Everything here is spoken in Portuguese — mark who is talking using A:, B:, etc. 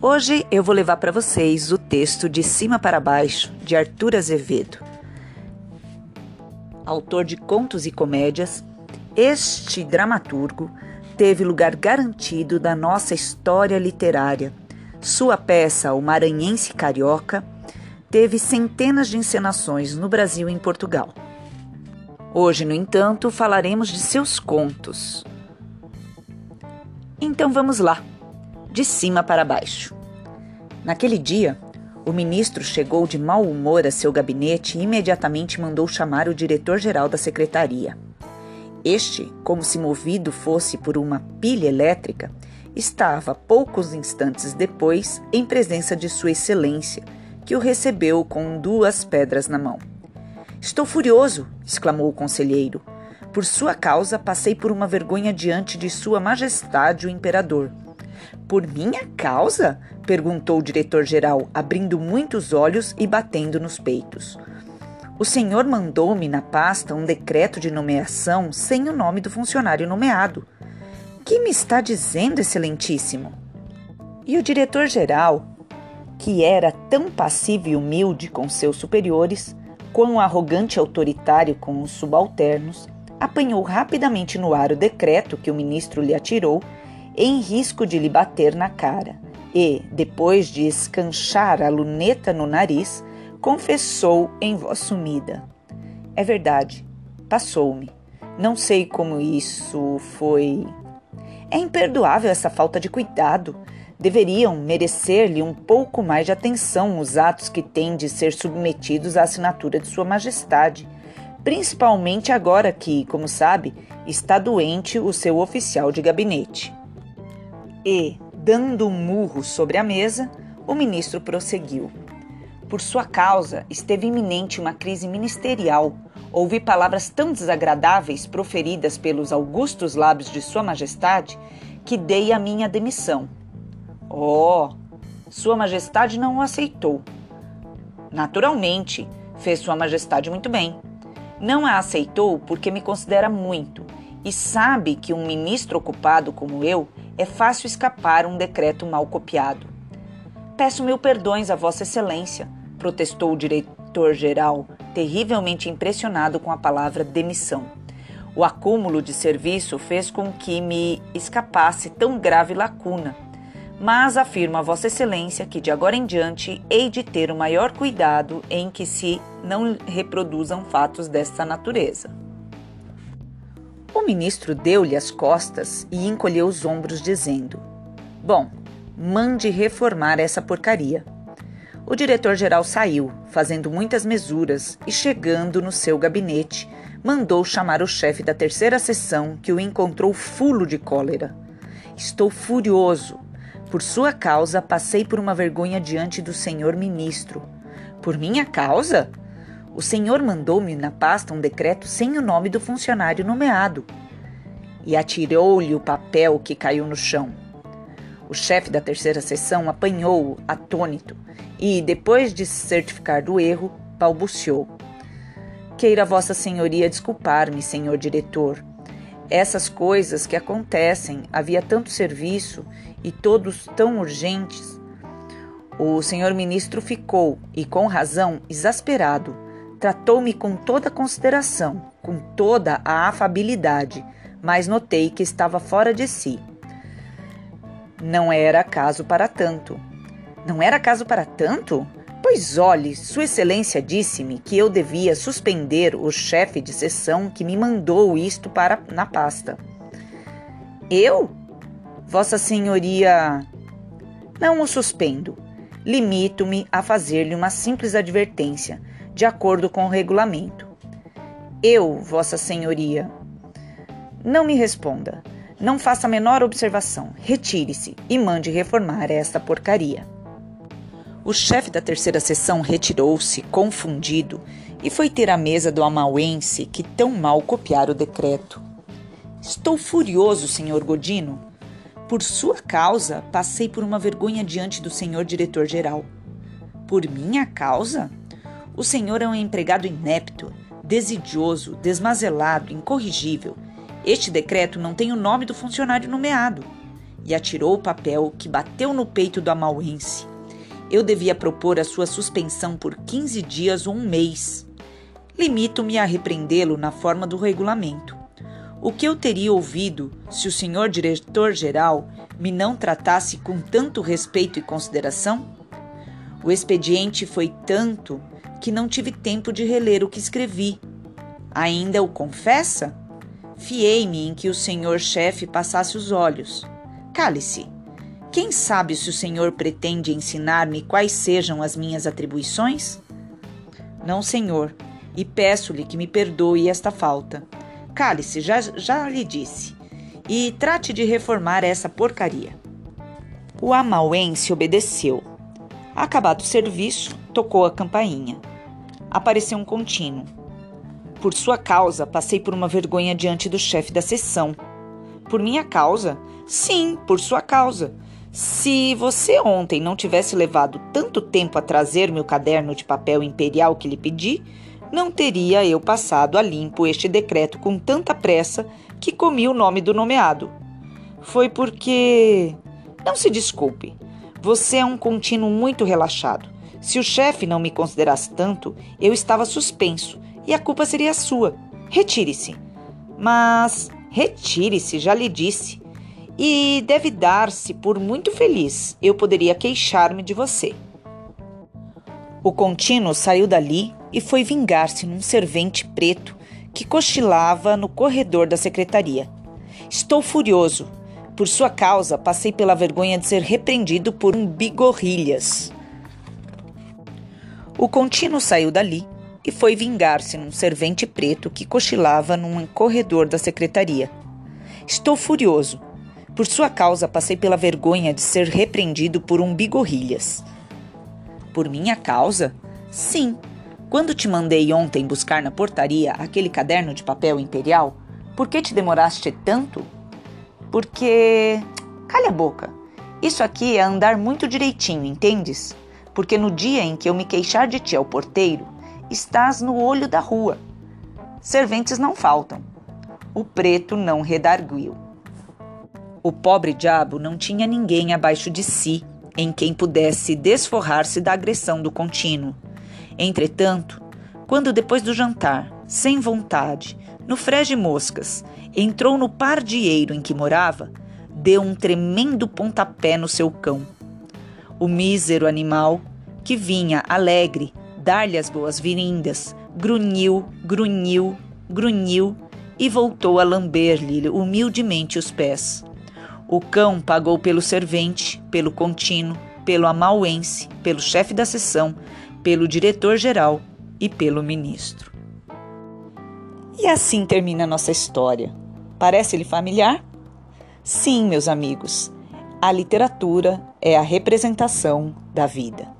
A: Hoje eu vou levar para vocês o texto De Cima para Baixo, de Arthur Azevedo. Autor de contos e comédias, este dramaturgo teve lugar garantido da nossa história literária. Sua peça, O Maranhense Carioca, teve centenas de encenações no Brasil e em Portugal. Hoje, no entanto, falaremos de seus contos. Então vamos lá, de cima para baixo. Naquele dia, o ministro chegou de mau humor a seu gabinete e imediatamente mandou chamar o diretor-geral da secretaria. Este, como se movido fosse por uma pilha elétrica, estava poucos instantes depois em presença de Sua Excelência, que o recebeu com duas pedras na mão. Estou furioso, exclamou o conselheiro. Por sua causa passei por uma vergonha diante de Sua Majestade o Imperador. Por minha causa? perguntou o diretor-geral, abrindo muitos olhos e batendo nos peitos. O senhor mandou-me na pasta um decreto de nomeação sem o nome do funcionário nomeado. Que me está dizendo, Excelentíssimo? E o diretor-geral, que era tão passivo e humilde com seus superiores, quão arrogante e autoritário com os subalternos, apanhou rapidamente no ar o decreto que o ministro lhe atirou, em risco de lhe bater na cara, e, depois de escanchar a luneta no nariz, confessou em voz sumida: É verdade, passou-me. Não sei como isso foi. É imperdoável essa falta de cuidado. Deveriam merecer-lhe um pouco mais de atenção os atos que têm de ser submetidos à assinatura de Sua Majestade, principalmente agora que, como sabe, está doente o seu oficial de gabinete. E, dando um murro sobre a mesa, o ministro prosseguiu. Por sua causa, esteve iminente uma crise ministerial. Ouvi palavras tão desagradáveis proferidas pelos augustos lábios de Sua Majestade que dei a minha demissão. Oh, Sua Majestade não o aceitou. Naturalmente, fez Sua Majestade muito bem. Não a aceitou porque me considera muito e sabe que um ministro ocupado como eu é fácil escapar um decreto mal copiado. Peço mil perdões a Vossa Excelência, protestou o diretor-geral, terrivelmente impressionado com a palavra demissão. O acúmulo de serviço fez com que me escapasse tão grave lacuna mas afirmo a Vossa Excelência que de agora em diante hei de ter o maior cuidado em que se não reproduzam fatos desta natureza. O ministro deu-lhe as costas e encolheu os ombros, dizendo: Bom, mande reformar essa porcaria. O diretor-geral saiu, fazendo muitas mesuras, e chegando no seu gabinete, mandou chamar o chefe da terceira sessão, que o encontrou fulo de cólera. Estou furioso, por sua causa, passei por uma vergonha diante do senhor ministro. Por minha causa? O senhor mandou-me na pasta um decreto sem o nome do funcionário nomeado. E atirou-lhe o papel que caiu no chão. O chefe da terceira sessão apanhou-o atônito e, depois de se certificar do erro, balbuciou. Queira Vossa Senhoria desculpar-me, senhor diretor essas coisas que acontecem, havia tanto serviço e todos tão urgentes. O senhor ministro ficou, e com razão, exasperado. Tratou-me com toda consideração, com toda a afabilidade, mas notei que estava fora de si. Não era caso para tanto. Não era caso para tanto? Pois olhe, Sua Excelência disse-me que eu devia suspender o chefe de sessão que me mandou isto para na pasta. Eu? Vossa Senhoria. Não o suspendo. Limito-me a fazer-lhe uma simples advertência, de acordo com o regulamento. Eu, Vossa Senhoria. Não me responda. Não faça a menor observação. Retire-se e mande reformar esta porcaria. O chefe da terceira sessão retirou-se, confundido, e foi ter a mesa do amauense que tão mal copiara o decreto. Estou furioso, senhor Godino. Por sua causa, passei por uma vergonha diante do senhor diretor-geral. Por minha causa? O senhor é um empregado inepto, desidioso, desmazelado, incorrigível. Este decreto não tem o nome do funcionário nomeado. e atirou o papel que bateu no peito do amauense. Eu devia propor a sua suspensão por 15 dias ou um mês. Limito-me a repreendê-lo na forma do regulamento. O que eu teria ouvido se o senhor diretor-geral me não tratasse com tanto respeito e consideração? O expediente foi tanto que não tive tempo de reler o que escrevi. Ainda o confessa? Fiei-me em que o senhor chefe passasse os olhos. Cale-se. Quem sabe se o senhor pretende ensinar-me quais sejam as minhas atribuições? Não, senhor, e peço-lhe que me perdoe esta falta. Cale-se, já, já lhe disse. E trate de reformar essa porcaria. O amauense obedeceu. Acabado o serviço, tocou a campainha. Apareceu um contínuo. Por sua causa, passei por uma vergonha diante do chefe da sessão. Por minha causa? Sim, por sua causa. Se você ontem não tivesse levado tanto tempo a trazer-me o caderno de papel imperial que lhe pedi, não teria eu passado a limpo este decreto com tanta pressa que comi o nome do nomeado. Foi porque. Não se desculpe. Você é um contínuo muito relaxado. Se o chefe não me considerasse tanto, eu estava suspenso e a culpa seria sua. Retire-se. Mas retire-se, já lhe disse. E deve dar-se por muito feliz. Eu poderia queixar-me de você. O contínuo saiu dali e foi vingar-se num servente preto que cochilava no corredor da secretaria. Estou furioso. Por sua causa, passei pela vergonha de ser repreendido por um bigorrilhas. O contínuo saiu dali e foi vingar-se num servente preto que cochilava num corredor da secretaria. Estou furioso. Por sua causa, passei pela vergonha de ser repreendido por um bigorrilhas. Por minha causa? Sim. Quando te mandei ontem buscar na portaria aquele caderno de papel imperial, por que te demoraste tanto? Porque. Calha a boca. Isso aqui é andar muito direitinho, entendes? Porque no dia em que eu me queixar de ti ao porteiro, estás no olho da rua. Serventes não faltam. O preto não redarguiu. O pobre diabo não tinha ninguém abaixo de si em quem pudesse desforrar-se da agressão do contínuo. Entretanto, quando depois do jantar, sem vontade, no frege moscas, entrou no pardieiro em que morava, deu um tremendo pontapé no seu cão. O mísero animal, que vinha alegre dar-lhe as boas-vindas, grunhiu, grunhiu, grunhiu e voltou a lamber-lhe humildemente os pés. O cão pagou pelo servente, pelo contínuo, pelo amauense, pelo chefe da sessão, pelo diretor-geral e pelo ministro. E assim termina nossa história. Parece-lhe familiar? Sim, meus amigos, a literatura é a representação da vida.